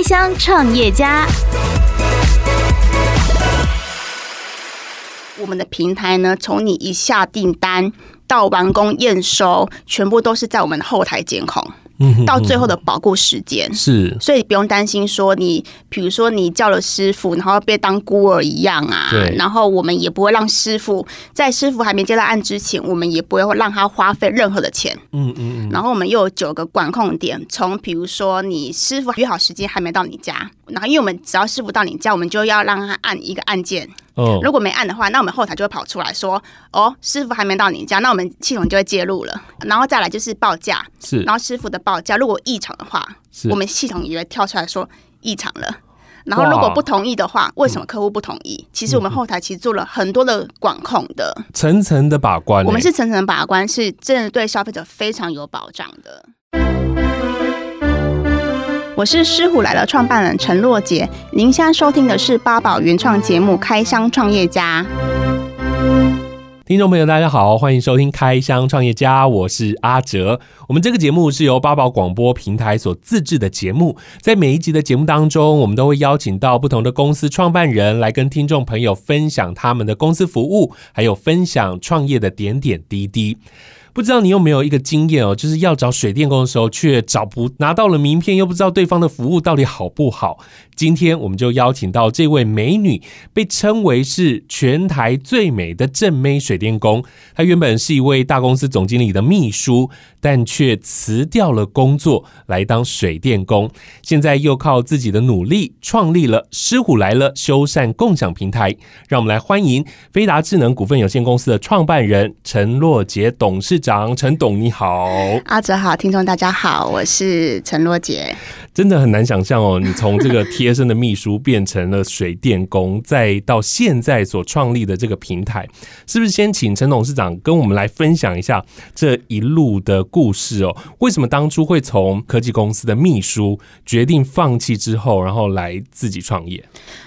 开箱创业家。我们的平台呢，从你一下订单到完工验收，全部都是在我们的后台监控。到最后的保固时间是，所以不用担心说你，比如说你叫了师傅，然后被当孤儿一样啊。对。然后我们也不会让师傅在师傅还没接到案之前，我们也不会让他花费任何的钱。嗯嗯嗯。然后我们又有九个管控点，从比如说你师傅约好时间还没到你家，然后因为我们只要师傅到你家，我们就要让他按一个按键。哦。如果没按的话，那我们后台就会跑出来说：“哦，师傅还没到你家。”那我们系统就会介入了。然后再来就是报价，是。然后师傅的报。报价如果异常的话，我们系统也会跳出来说异常了。然后如果不同意的话，为什么客户不同意？其实我们后台其实做了很多的管控的，层层的把关。我们是层层把关，是真的对消费者非常有保障的。我是狮虎来了创办人陈若杰，您现在收听的是八宝原创节目《开箱创业家》。听众朋友，大家好，欢迎收听《开箱创业家》，我是阿哲。我们这个节目是由八宝广播平台所自制的节目，在每一集的节目当中，我们都会邀请到不同的公司创办人来跟听众朋友分享他们的公司服务，还有分享创业的点点滴滴。不知道你有没有一个经验哦，就是要找水电工的时候，却找不拿到了名片，又不知道对方的服务到底好不好。今天我们就邀请到这位美女，被称为是全台最美的正妹水电工。她原本是一位大公司总经理的秘书，但却辞掉了工作来当水电工。现在又靠自己的努力创立了“狮虎来了”修缮共享平台。让我们来欢迎飞达智能股份有限公司的创办人陈洛杰董事长。陈董你好，阿哲好，听众大家好，我是陈若杰。真的很难想象哦，你从这个贴身的秘书变成了水电工，再到现在所创立的这个平台，是不是先请陈董事长跟我们来分享一下这一路的故事哦？为什么当初会从科技公司的秘书决定放弃之后，然后来自己创业？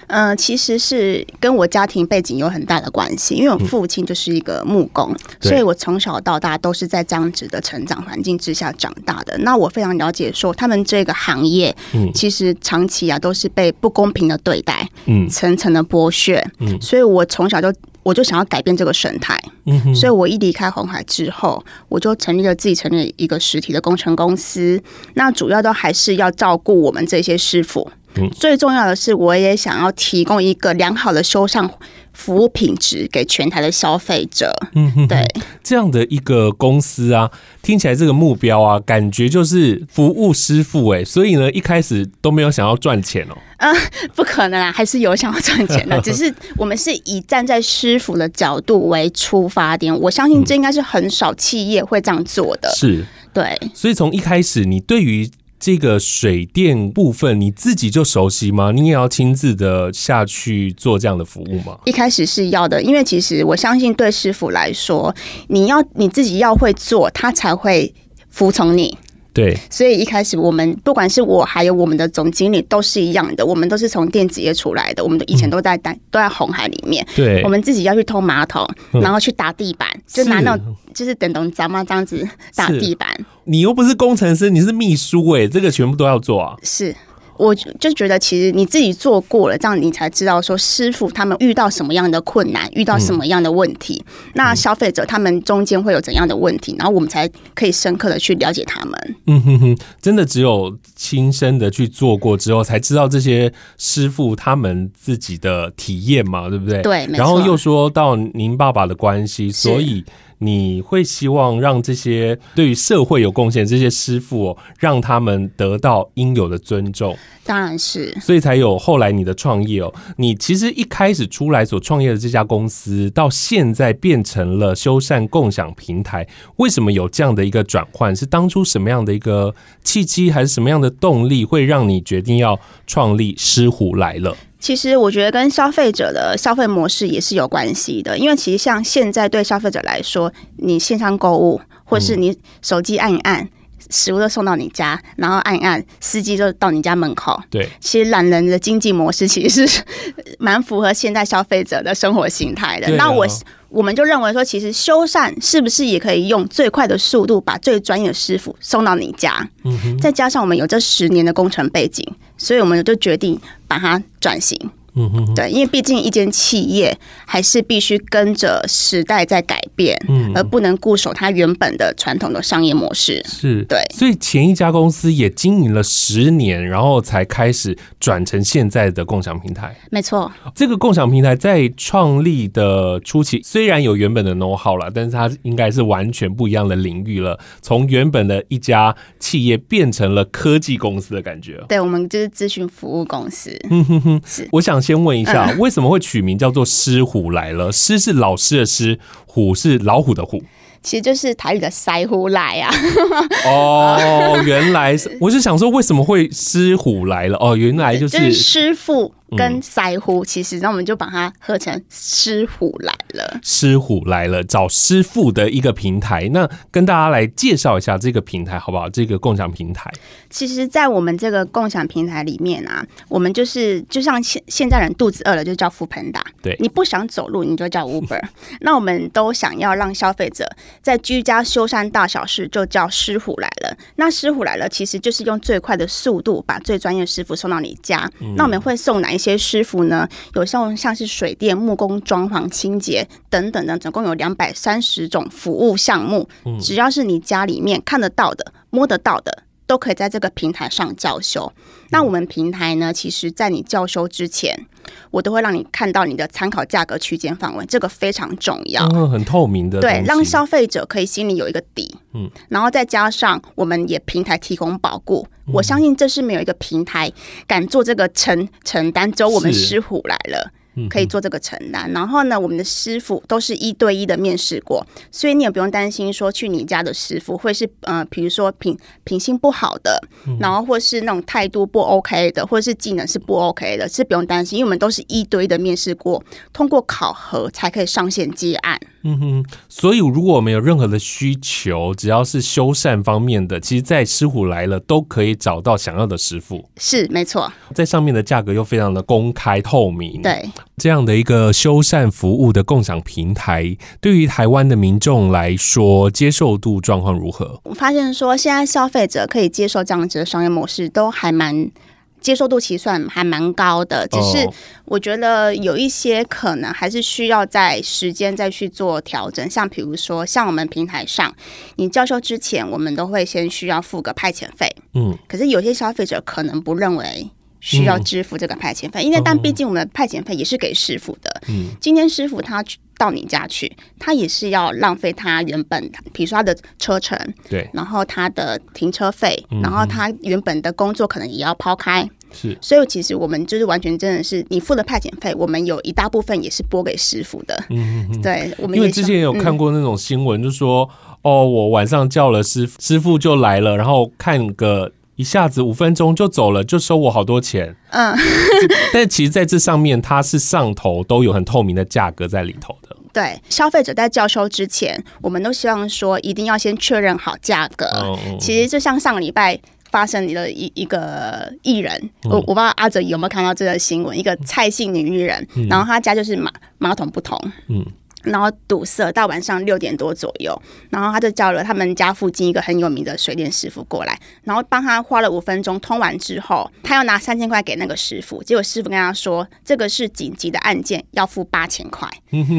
嗯、呃，其实是跟我家庭背景有很大的关系，因为我父亲就是一个木工，嗯、所以我从小到大都是在这样子的成长环境之下长大的。那我非常了解说，他们这个行业。嗯，其实长期啊都是被不公平的对待，嗯，层层的剥削，嗯，所以我从小就我就想要改变这个生态，嗯哼，所以我一离开红海之后，我就成立了自己成立一个实体的工程公司，那主要都还是要照顾我们这些师傅，嗯，最重要的是我也想要提供一个良好的修缮服务品质给全台的消费者，嗯哼，对，这样的一个公司啊，听起来这个目标啊，感觉就是服务师傅哎，所以呢，一开始都没有想要赚钱哦，嗯，不可能啊，还是有想要赚钱的，只是我们是以站在师傅的角度为出发点，我相信这应该是很少企业会这样做的，是。对，所以从一开始你对于。这个水电部分你自己就熟悉吗？你也要亲自的下去做这样的服务吗？一开始是要的，因为其实我相信对师傅来说，你要你自己要会做，他才会服从你。对，所以一开始我们不管是我还有我们的总经理都是一样的，我们都是从电子业出来的，我们的以前都在单、嗯、都在红海里面。对，我们自己要去偷马桶，然后去打地板，嗯、就拿那种就是等等咱们这样子打地板。你又不是工程师，你是秘书哎、欸，这个全部都要做啊。是。我就觉得，其实你自己做过了，这样你才知道说师傅他们遇到什么样的困难，遇到什么样的问题，嗯、那消费者他们中间会有怎样的问题，然后我们才可以深刻的去了解他们。嗯哼哼，真的只有亲身的去做过之后，才知道这些师傅他们自己的体验嘛，对不对？对，然后又说到您爸爸的关系，所以。你会希望让这些对于社会有贡献这些师傅哦，让他们得到应有的尊重。当然是，所以才有后来你的创业哦。你其实一开始出来所创业的这家公司，到现在变成了修缮共享平台，为什么有这样的一个转换？是当初什么样的一个契机，还是什么样的动力，会让你决定要创立狮虎来了？其实我觉得跟消费者的消费模式也是有关系的，因为其实像现在对消费者来说，你线上购物或是你手机按一按，食物都送到你家，然后按一按，司机就到你家门口。对，其实懒人的经济模式其实是蛮符合现在消费者的生活形态的。那我我们就认为说，其实修缮是不是也可以用最快的速度把最专业的师傅送到你家？嗯，再加上我们有这十年的工程背景，所以我们就决定把它转型。嗯哼，对，因为毕竟一间企业还是必须跟着时代在改变，嗯，而不能固守它原本的传统的商业模式。是，对，所以前一家公司也经营了十年，然后才开始转成现在的共享平台。没错，这个共享平台在创立的初期，虽然有原本的 know how 了，但是它应该是完全不一样的领域了，从原本的一家企业变成了科技公司的感觉。对，我们就是咨询服务公司。嗯哼哼，是，我想。先问一下，为什么会取名叫做“狮虎来了”？“狮”是老师的“狮”，“虎”是老虎的“虎”。其实就是台语的“塞虎来”啊。哦，原来是，我是想说，为什么会“狮虎来了”？哦，原来就是师傅。跟腮胡其实，那我们就把它合成师傅来了。师傅来了，找师傅的一个平台。那跟大家来介绍一下这个平台好不好？这个共享平台。其实，在我们这个共享平台里面啊，我们就是就像现现在人肚子饿了就叫 foodpanda，对，你不想走路你就叫 Uber。那我们都想要让消费者在居家修缮大小事就叫师傅来了。那师傅来了其实就是用最快的速度把最专业的师傅送到你家。嗯、那我们会送哪一些？些师傅呢，有像像是水电、木工、装潢、清洁等等的，总共有两百三十种服务项目。只要是你家里面看得到的、摸得到的，都可以在这个平台上教修。那我们平台呢，其实在你教修之前，我都会让你看到你的参考价格区间范围，这个非常重要，嗯，很透明的，对，让消费者可以心里有一个底。嗯，然后再加上我们也平台提供保固，我相信这是没有一个平台敢做这个承承担，只有我们狮虎来了。可以做这个承担，然后呢，我们的师傅都是一对一的面试过，所以你也不用担心说去你家的师傅会是呃，比如说品品性不好的，然后或是那种态度不 OK 的，或者是技能是不 OK 的，是不用担心，因为我们都是一对一的面试过，通过考核才可以上线接案。嗯哼，所以如果我们有任何的需求，只要是修缮方面的，其实，在师傅来了都可以找到想要的师傅。是，没错，在上面的价格又非常的公开透明。对，这样的一个修缮服务的共享平台，对于台湾的民众来说，接受度状况如何？我发现说，现在消费者可以接受这样子的商业模式，都还蛮。接受度其实算还蛮高的，只是我觉得有一些可能还是需要在时间再去做调整。像比如说，像我们平台上，你教授之前，我们都会先需要付个派遣费。嗯，可是有些消费者可能不认为需要支付这个派遣费，因为但毕竟我们的派遣费也是给师傅的。嗯，今天师傅他到你家去，他也是要浪费他原本，比如说他的车程，对，然后他的停车费，然后他原本的工作可能也要抛开。是，所以其实我们就是完全真的是你付了派遣费，我们有一大部分也是拨给师傅的。嗯嗯，对，我们因为之前有看过那种新闻，就说、嗯、哦，我晚上叫了师傅，师傅就来了，然后看个一下子五分钟就走了，就收我好多钱。嗯，但其实在这上面，它是上头都有很透明的价格在里头的。对，消费者在叫收之前，我们都希望说一定要先确认好价格。嗯、其实就像上个礼拜。发生你的一一个艺人，我我不知道阿哲有没有看到这个新闻，一个蔡姓女艺人，然后她家就是马马桶不同。嗯。然后堵塞到晚上六点多左右，然后他就叫了他们家附近一个很有名的水电师傅过来，然后帮他花了五分钟通完之后，他要拿三千块给那个师傅，结果师傅跟他说这个是紧急的案件，要付八千块。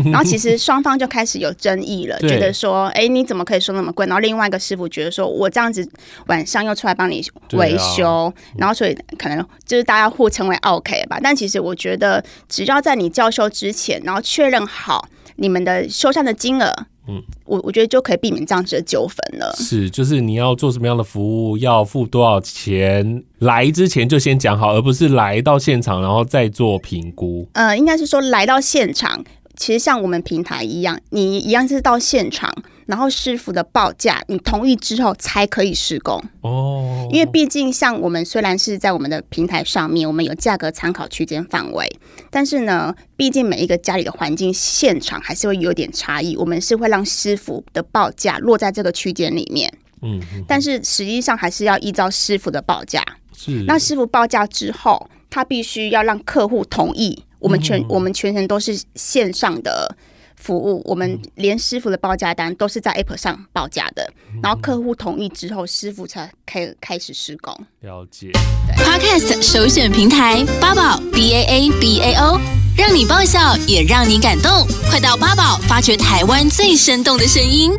然后其实双方就开始有争议了，觉得说，哎，你怎么可以收那么贵？然后另外一个师傅觉得说我这样子晚上又出来帮你维修，然后所以可能就是大家互称为 OK 吧。但其实我觉得，只要在你叫修之前，然后确认好。你们的修缮的金额，嗯，我我觉得就可以避免这样子的纠纷了。是，就是你要做什么样的服务，要付多少钱，来之前就先讲好，而不是来到现场然后再做评估。呃，应该是说来到现场，其实像我们平台一样，你一样是到现场。然后师傅的报价，你同意之后才可以施工哦。因为毕竟像我们虽然是在我们的平台上面，我们有价格参考区间范围，但是呢，毕竟每一个家里的环境现场还是会有点差异。我们是会让师傅的报价落在这个区间里面。嗯，但是实际上还是要依照师傅的报价。是，那师傅报价之后，他必须要让客户同意。我们全、嗯、我们全程都是线上的服务，我们连师傅的报价单都是在 App 上报价的，然后客户同意之后，师傅才开开始施工。了解。对 Podcast 首选平台八宝 B A A B A O，让你爆笑也让你感动，快到八宝发掘台湾最生动的声音。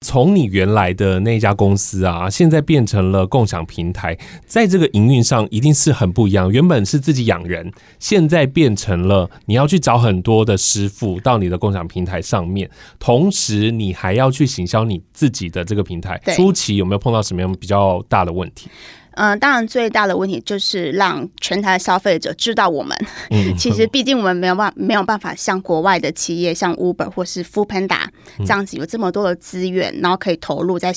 从你原来的那家公司啊，现在变成了共享平台，在这个营运上一定是很不一样。原本是自己养人，现在变成了你要去找很多的师傅到你的共享平台上面，同时你还要去行销你自己的这个平台。初期有没有碰到什么样比较大的问题？嗯、呃，当然最大的问题就是让全台的消费者知道我们。嗯，其实毕竟我们没有办没有办法像国外的企业，像 Uber 或是 Foodpanda 这样子有这么多的资源，然后可以投入在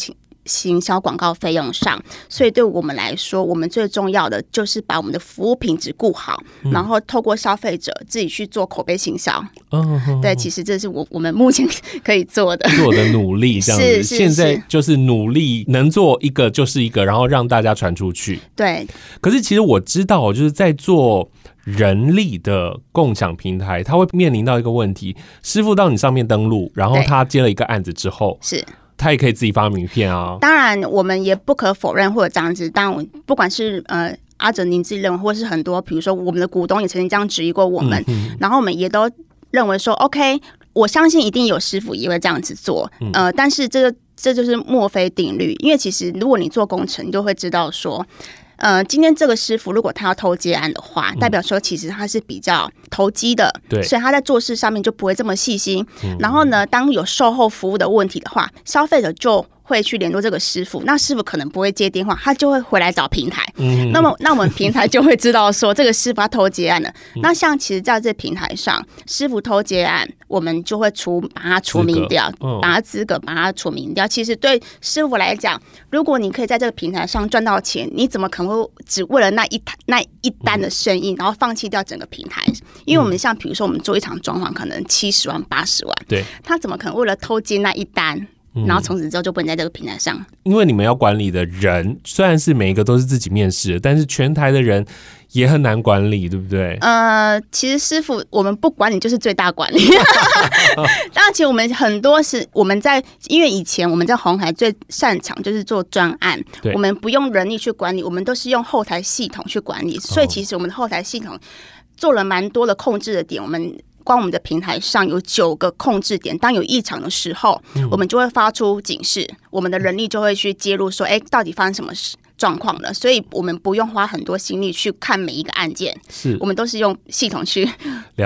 行。销广告费用上，所以对我们来说，我们最重要的就是把我们的服务品质顾好，嗯、然后透过消费者自己去做口碑行销。嗯，对，其实这是我我们目前可以做的，做的努力这样子。是是是，现在就是努力能做一个就是一个，然后让大家传出去。对。可是其实我知道，就是在做人力的共享平台，它会面临到一个问题：师傅到你上面登录，然后他接了一个案子之后，是。他也可以自己发名片啊。当然，我们也不可否认或者这样子。当然，不管是呃阿哲您自己认为，或是很多，比如说我们的股东也曾经这样质疑过我们，嗯、然后我们也都认为说，OK，我相信一定有师傅也会这样子做。嗯、呃，但是这个这就是墨菲定律，因为其实如果你做工程，你就会知道说。呃，今天这个师傅如果他要偷接案的话，代表说其实他是比较投机的，对，所以他在做事上面就不会这么细心。然后呢，当有售后服务的问题的话，消费者就会去联络这个师傅，那师傅可能不会接电话，他就会回来找平台。嗯，那么那我们平台就会知道说这个师傅他偷接案了。那像其实在这平台上，师傅偷接案，我们就会除把他除名掉，把他资格把他除名掉。其实对师傅来讲，如果你可以在这个平台上赚到钱，你怎么可能会只为了那一台那一单的生意，然后放弃掉整个平台？因为我们像比如说我们做一场装潢，可能七十万八十万，对，他怎么可能为了偷接那一单？然后从此之后就不能在这个平台上，嗯，因为你们要管理的人虽然是每一个都是自己面试的，但是全台的人也很难管理，对不对？呃，其实师傅我们不管理就是最大管理。当然，其实我们很多是我们在，因为以前我们在红海最擅长就是做专案，我们不用人力去管理，我们都是用后台系统去管理，所以其实我们的后台系统做了蛮多的控制的点，我们。光我们的平台上有九个控制点，当有异常的时候，嗯、我们就会发出警示，我们的人力就会去介入，说：“哎，到底发生什么事？”状况了，所以我们不用花很多心力去看每一个案件，是我们都是用系统去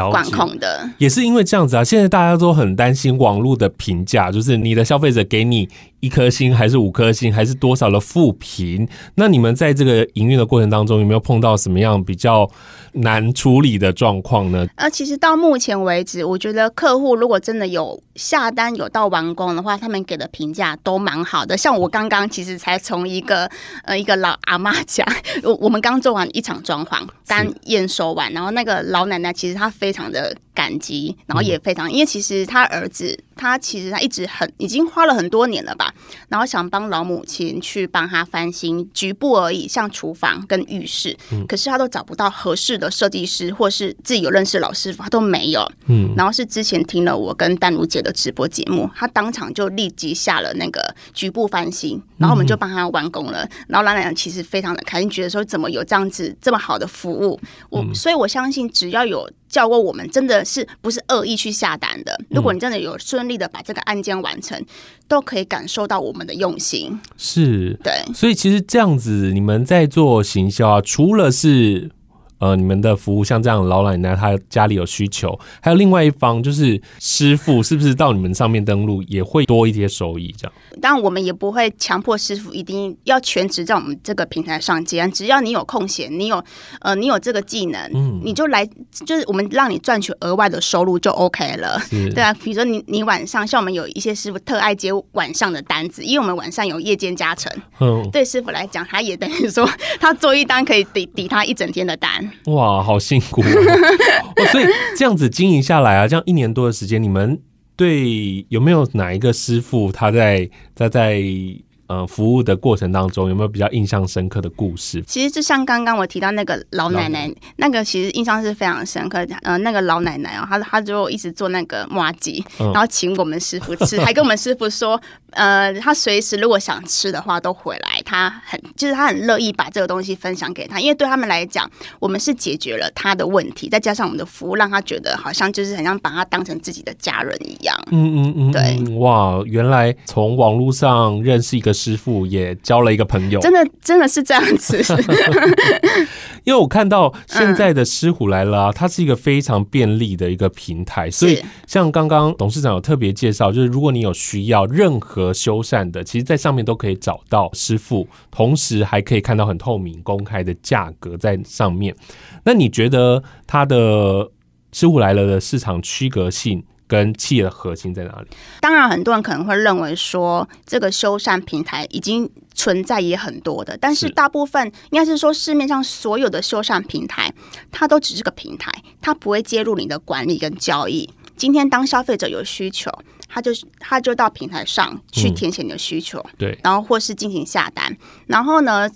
管控的。也是因为这样子啊，现在大家都很担心网络的评价，就是你的消费者给你一颗星还是五颗星，还是多少的负评？那你们在这个营运的过程当中，有没有碰到什么样比较难处理的状况呢？呃，其实到目前为止，我觉得客户如果真的有下单有到完工的话，他们给的评价都蛮好的。像我刚刚其实才从一个呃。一个老阿妈家，我我们刚做完一场装潢，刚验收完，然后那个老奶奶其实她非常的感激，然后也非常，因为其实他儿子。他其实他一直很已经花了很多年了吧，然后想帮老母亲去帮他翻新局部而已，像厨房跟浴室，嗯、可是他都找不到合适的设计师，或是自己有认识老师傅，他都没有。嗯，然后是之前听了我跟丹如姐的直播节目，他当场就立即下了那个局部翻新，然后我们就帮他完工了。嗯、然后老奶奶其实非常的开心，觉得说怎么有这样子这么好的服务，我、嗯、所以我相信只要有。叫过我们真的是不是恶意去下单的？如果你真的有顺利的把这个案件完成，嗯、都可以感受到我们的用心。是，对。所以其实这样子，你们在做行销啊，除了是。呃，你们的服务像这样老奶奶，她家里有需求，还有另外一方就是师傅，是不是到你们上面登录也会多一些收益？这样，当然我们也不会强迫师傅一定要全职在我们这个平台上接，只要你有空闲，你有呃，你有这个技能，嗯，你就来，就是我们让你赚取额外的收入就 OK 了，对啊。比如说你你晚上，像我们有一些师傅特爱接晚上的单子，因为我们晚上有夜间加成，嗯，对师傅来讲，他也等于说 他做一单可以抵抵他一整天的单。哇，好辛苦哦！所以这样子经营下来啊，这样一年多的时间，你们对有没有哪一个师傅他在他在呃服务的过程当中，有没有比较印象深刻的故事？其实就像刚刚我提到那个老奶奶，那个其实印象是非常深刻。呃，那个老奶奶哦，她她就一直做那个麻糬，然后请我们师傅吃，还跟我们师傅说，呃，她随时如果想吃的话都回来，她很就是她很乐意把这个东西分享给他，因为对他们来讲，我们是解决了他的问题，再加上我们的服务，让他觉得好像就是很像把他当成自己的家人一样。嗯嗯嗯，对，哇，原来从网络上认识一个师傅，也交了一个朋友，真的真的是这样子。因为我看到现在的师虎来了啊，它是一个非常便利的一个平台，所以像刚刚董事长有特别介绍，就是如果你有需要任何修缮的，其实在上面都可以找到师傅，同时还可以看到很透明、公开的价格在上面。那你觉得它的师虎来了的市场区隔性？跟企业的核心在哪里？当然，很多人可能会认为说，这个修缮平台已经存在也很多的，但是大部分应该是说，市面上所有的修缮平台，它都只是个平台，它不会介入你的管理跟交易。今天当消费者有需求，他就他就到平台上去填写你的需求，嗯、对，然后或是进行下单，然后呢，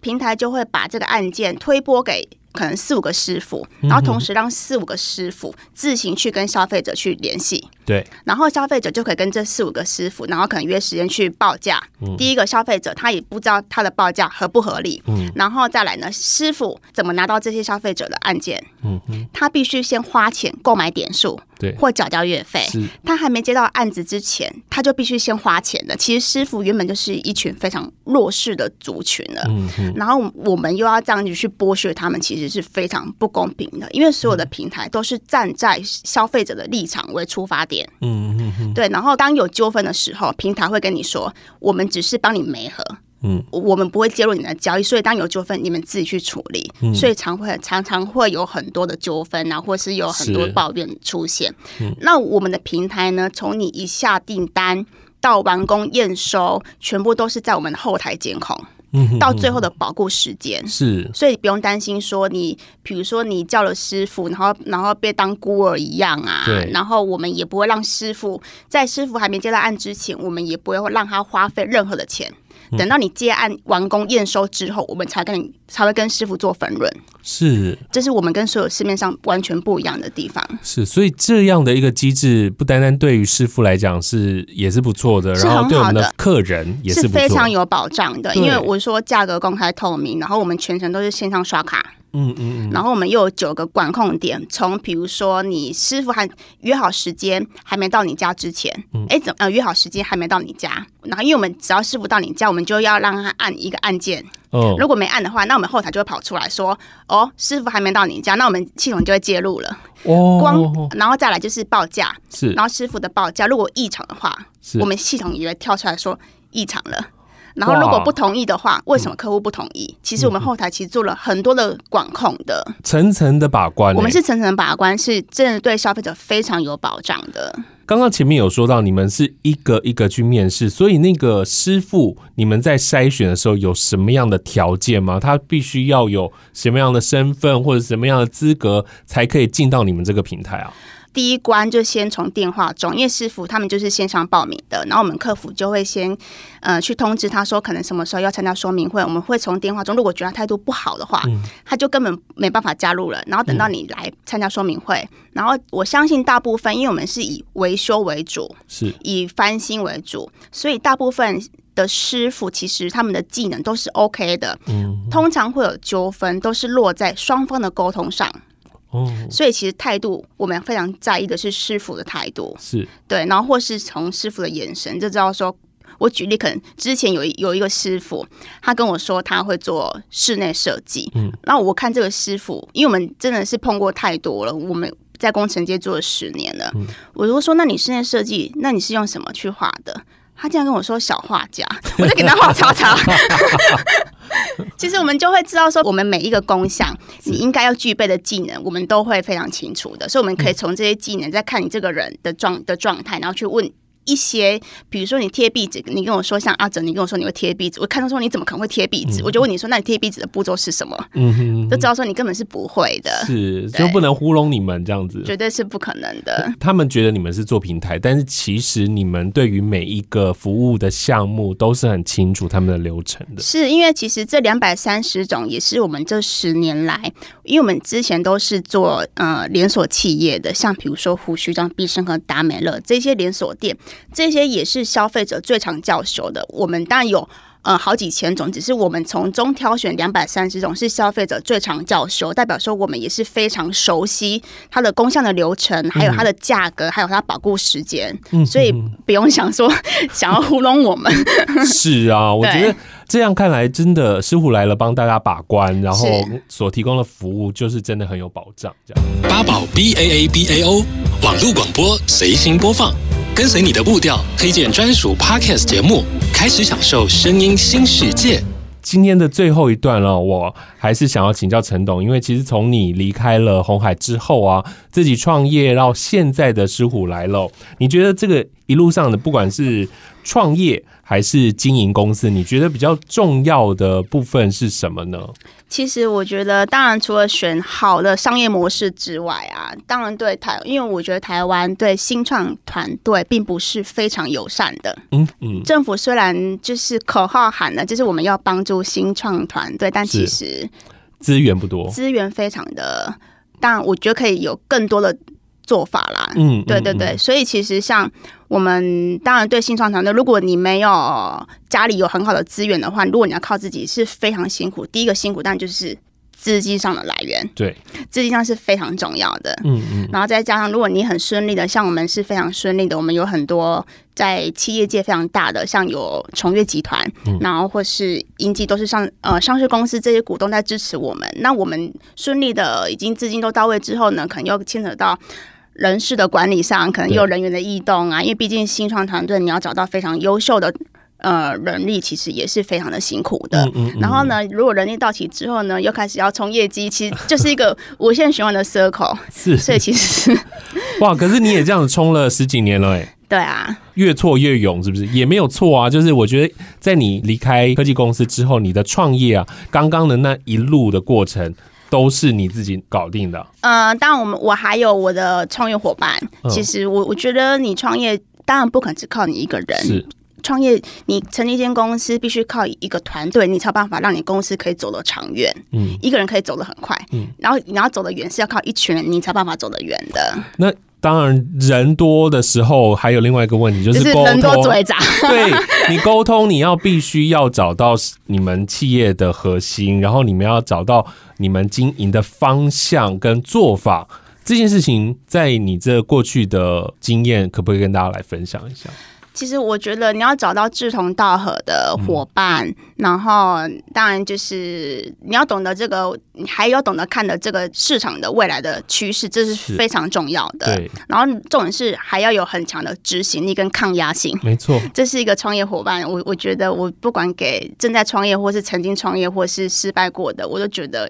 平台就会把这个案件推播给。可能四五个师傅，然后同时让四五个师傅自行去跟消费者去联系，对，然后消费者就可以跟这四五个师傅，然后可能约时间去报价。嗯、第一个消费者他也不知道他的报价合不合理，嗯，然后再来呢，师傅怎么拿到这些消费者的案件？嗯，他必须先花钱购买点数。对，或缴交月费，他还没接到案子之前，他就必须先花钱的。其实师傅原本就是一群非常弱势的族群了，嗯嗯，然后我们又要这样子去剥削他们，其实是非常不公平的。因为所有的平台都是站在消费者的立场为出发点，嗯嗯嗯，对。然后当有纠纷的时候，平台会跟你说，我们只是帮你媒合。嗯，我们不会介入你的交易，所以当有纠纷，你们自己去处理。嗯，所以常会常常会有很多的纠纷啊，或是有很多抱怨出现。嗯，那我们的平台呢，从你一下订单到完工验收，全部都是在我们的后台监控。嗯，到最后的保固时间是，所以不用担心说你，比如说你叫了师傅，然后然后被当孤儿一样啊。对。然后我们也不会让师傅在师傅还没接到案之前，我们也不会让他花费任何的钱。等到你接案完工验收之后，我们才跟你才会跟师傅做分润。是，这是我们跟所有市面上完全不一样的地方。是，所以这样的一个机制，不单单对于师傅来讲是也是不错的，然后对我们的客人也是，是非常有保障的。因为我说价格公开透明，然后我们全程都是线上刷卡。嗯嗯，然后我们又有九个管控点，从比如说你师傅还约好时间还没到你家之前，哎、嗯，怎呃约好时间还没到你家，然后因为我们只要师傅到你家，我们就要让他按一个按键，哦，如果没按的话，那我们后台就会跑出来说，哦，师傅还没到你家，那我们系统就会介入了，哦，光然后再来就是报价，是，然后师傅的报价如果异常的话，是。我们系统也会跳出来说异常了。然后如果不同意的话，为什么客户不同意？其实我们后台其实做了很多的管控的，层层的把关。我们是层层把关，是真的对消费者非常有保障的。刚刚前面有说到，你们是一个一个去面试，所以那个师傅，你们在筛选的时候有什么样的条件吗？他必须要有什么样的身份或者什么样的资格，才可以进到你们这个平台啊？第一关就先从电话中，因为师傅他们就是线上报名的，然后我们客服就会先呃去通知他说可能什么时候要参加说明会，我们会从电话中，如果觉得他态度不好的话，嗯，他就根本没办法加入了。然后等到你来参加说明会，嗯，然后我相信大部分，因为我们是以维修为主，是以翻新为主，所以大部分的师傅其实他们的技能都是 OK 的。嗯，通常会有纠纷，都是落在双方的沟通上。哦，所以其实态度，我们非常在意的是师傅的态度，是。对，然后或是从师傅的眼神就知道说，我举例，可能之前有有一个师傅，他跟我说他会做室内设计，嗯，那我看这个师傅，因为我们真的是碰过太多了，我们在工程界做了十年了，嗯，我如果说那你室内设计，那你是用什么去画的？他竟然跟我说小画家，我就给他画叉叉。其实我们就会知道说，我们每一个工项你应该要具备的技能，我们都会非常清楚的。所以我们可以从这些技能，再看你这个人的状的状态，然后去问一些，比如说你贴壁纸，你跟我说像阿哲，你跟我说你会贴壁纸，我看到说你怎么可能会贴壁纸？嗯、我就问你说，那你贴壁纸的步骤是什么？嗯哼，就知道说你根本是不会的，是就不能糊弄你们这样子，绝对是不可能的。他们觉得你们是做平台，但是其实你们对于每一个服务的项目都是很清楚他们的流程的。是因为其实这两百三十种也是我们这十年来，因为我们之前都是做呃连锁企业的，像比如说胡须张、必胜和、达美乐这些连锁店，这些也是消费者最常叫求的。我们当然有。呃，好几千种，只是我们从中挑选两百三十种是消费者最常叫修，代表说我们也是非常熟悉它的功效的流程，还有它的价格，嗯、还有它保固时间，嗯、所以不用想说想要糊弄我们。是啊，我觉得这样看来，真的师傅来了帮大家把关，然后所提供的服务就是真的很有保障。这样，八宝 B A A B A O 网络广播随心播放。跟随你的步调，推荐专属 Podcast 节目，开始享受声音新世界。今天的最后一段了，我还是想要请教陈董，因为其实从你离开了红海之后啊，自己创业到现在的狮虎来了，你觉得这个一路上的不管是创业还是经营公司，你觉得比较重要的部分是什么呢？其实我觉得，当然除了选好的商业模式之外啊，当然对台，因为我觉得台湾对新创团队并不是非常友善的。嗯嗯，政府虽然就是口号喊了，就是我们要帮助新创团队，但其实资源不多，资源非常的，当然我觉得可以有更多的。做法啦，嗯，对对对，嗯。嗯、所以其实像我们当然对新创团队，如果你没有家里有很好的资源的话，如果你要靠自己是非常辛苦。第一个辛苦，当然就是资金上的来源，对，资金上是非常重要的，嗯嗯，然后再加上如果你很顺利的，像我们是非常顺利的，我们有很多在企业界非常大的，像有崇越集团，嗯、然后或是英记都是上呃上市公司这些股东在支持我们，那我们顺利的已经资金都到位之后呢，可能又牵扯到。人事的管理上，可能有人员的异动啊，因为毕竟新创团队你要找到非常优秀的呃人力，其实也是非常的辛苦的。嗯嗯嗯、然后呢，如果人力到齐之后呢，又开始要冲业绩，其实就是一个 无限循环的 circle。是，所以其实 哇，可是你也这样子冲了十几年了哎。对啊，越挫越勇，是不是？也没有错啊。就是我觉得，在你离开科技公司之后，你的创业啊，刚刚的那一路的过程。都是你自己搞定的。呃，当然，我们我还有我的创业伙伴。嗯、其实我我觉得你创业当然不可能只靠你一个人。是创业，你成立一间公司必须靠一个团队，你才有办法让你公司可以走得长远。嗯，一个人可以走得很快。嗯，然后你要走得远是要靠一群人，你才有办法走得远的。那。当然，人多的时候还有另外一个问题，就是沟通。对，你沟通，你要必须要找到你们企业的核心，然后你们要找到你们经营的方向跟做法。这件事情，在你这过去的经验，可不可以跟大家来分享一下？其实我觉得你要找到志同道合的伙伴，嗯、然后当然就是你要懂得这个，你还要懂得看的这个市场的未来的趋势，这是非常重要的。对，然后重点是还要有很强的执行力跟抗压性。没错，这是一个创业伙伴。我我觉得我不管给正在创业，或是曾经创业，或是失败过的，我都觉得。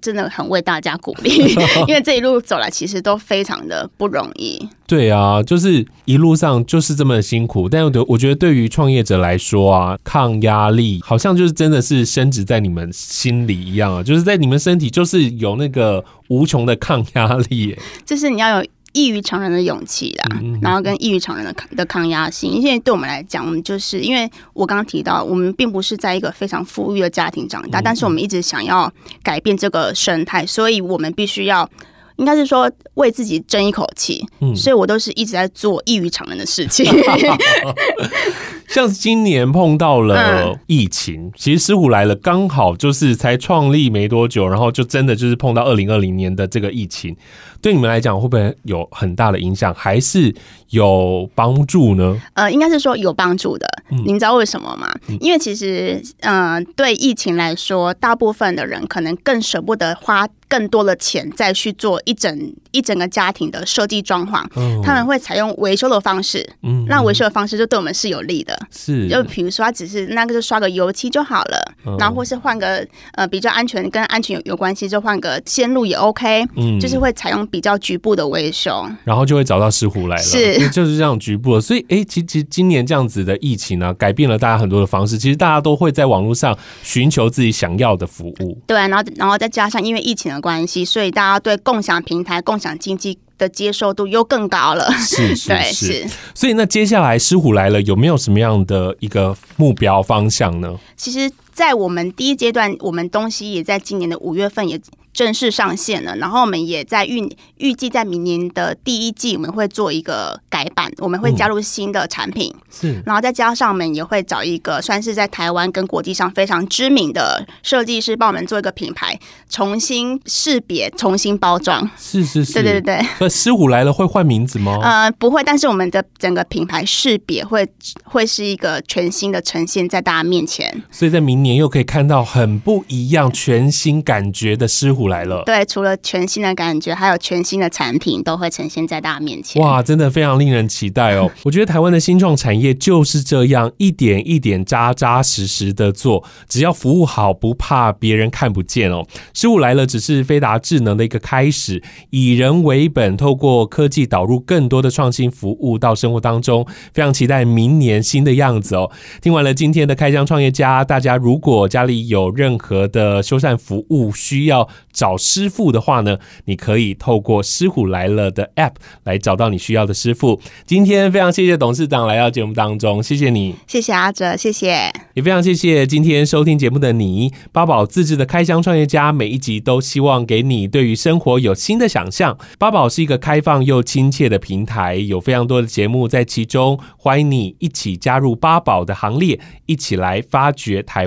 真的很为大家鼓励，因为这一路走来其实都非常的不容易。对啊，就是一路上就是这么辛苦，但我我觉得对于创业者来说啊，抗压力好像就是真的是升值在你们心里一样啊，就是在你们身体就是有那个无穷的抗压力。就是你要有。异于常人的勇气啦，然后跟异于常人的抗的抗压性，因为对我们来讲，我们就是因为我刚刚提到，我们并不是在一个非常富裕的家庭长大，但是我们一直想要改变这个生态，所以我们必须要。应该是说为自己争一口气，嗯，所以我都是一直在做异于常人的事情。像今年碰到了疫情，嗯、其实师傅来了刚好就是才创立没多久，然后就真的就是碰到二零二零年的这个疫情，对你们来讲会不会有很大的影响，还是有帮助呢？呃，应该是说有帮助的。嗯、您知道为什么吗？嗯、因为其实，嗯、呃，对疫情来说，大部分的人可能更舍不得花更多的钱再去做一整一整个家庭的设计装潢，嗯他们会采用维修的方式，嗯那维修的方式就对我们是有利的。是，就比如说，他只是那个就刷个油漆就好了，嗯然后或是换个呃比较安全跟安全有有关系，就换个线路也 OK，嗯就是会采用比较局部的维修。然后就会找到师傅来了，是 就是这样局部的。所以，哎，其其实今年这样子的疫情呢、改变了大家很多的方式。其实大家都会在网络上寻求自己想要的服务。对，然后然后再加上因为疫情的关系，所以大家对共享平台、共享经济的接受度又更高了。是 是是。所以，那接下来狮虎来了，有没有什么样的一个目标方向呢？其实，在我们第一阶段，我们东西也在今年的五月份也正式上线了。然后我们也在预预计在明年的第一季，我们会做一个改版，我们会加入新的产品，是然后再加上我们也会找一个算是在台湾跟国际上非常知名的设计师，帮我们做一个品牌重新识别、重新包装。是是是，对对对对。那师虎来了会换名字吗？呃，不会，但是我们的整个品牌识别会会是一个全新的呈现在大家面前。所以在明年又可以看到很不一样、全新感觉的师虎来了。对，除了全新的感觉，还有全新的产品都会呈现在大家面前。哇，真的非常令人期待哦！我觉得台湾的新创产业就是这样一点一点扎扎实实的做，只要服务好，不怕别人看不见哦。师虎来了只是飞达智能的一个开始，以人为本，透过科技导入更多的创新服务到生活当中，非常期待明年新的样子哦。听完了今天的开箱创业家，大家如果家里有任何的修缮服务需要找师傅的话呢，你可以透过师傅来了的 App 来找到你需要的师傅。今天非常谢谢董事长来到节目当中，谢谢你，谢谢阿哲，谢谢，也非常谢谢今天收听节目的你。八宝自制的开箱创业家，每一集都希望给你对于生活有新的想象。八宝是一个开放又亲切的平台，有非常多的节目在其中，欢迎你一起加入八宝的行列，一起来发掘台